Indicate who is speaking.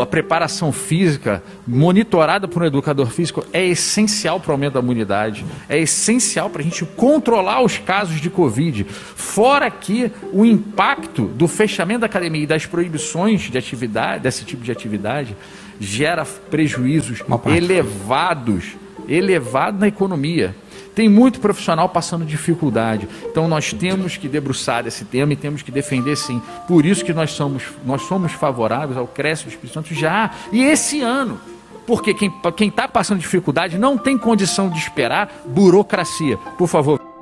Speaker 1: a preparação física, monitorada por um educador físico, é essencial para o aumento da imunidade, é essencial para a gente controlar os casos de Covid. Fora que o impacto do fechamento da academia e das proibições de atividade, desse tipo de atividade, gera prejuízos elevados, elevados na economia. Tem muito profissional passando dificuldade. Então nós temos que debruçar esse tema e temos que defender sim. Por isso que nós somos, nós somos favoráveis ao crescimento do Espírito Santo já e esse ano. Porque quem está passando dificuldade não tem condição de esperar burocracia. Por favor.